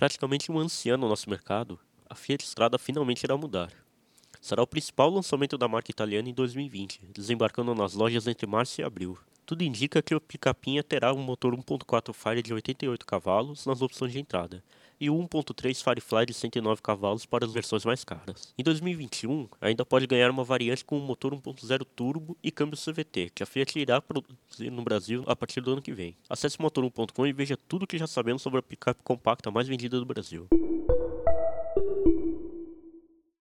Praticamente um anciano no nosso mercado, a Fiat Strada finalmente irá mudar. Será o principal lançamento da marca italiana em 2020, desembarcando nas lojas entre março e abril. Tudo indica que o picapinha terá um motor 1.4 Fire de 88 cavalos nas opções de entrada e o 1.3 Firefly de 109 cavalos para as versões mais caras. Em 2021, ainda pode ganhar uma variante com um motor 1.0 turbo e câmbio CVT, que a Fiat irá produzir no Brasil a partir do ano que vem. Acesse motor1.com e veja tudo o que já sabemos sobre a picape compacta mais vendida do Brasil.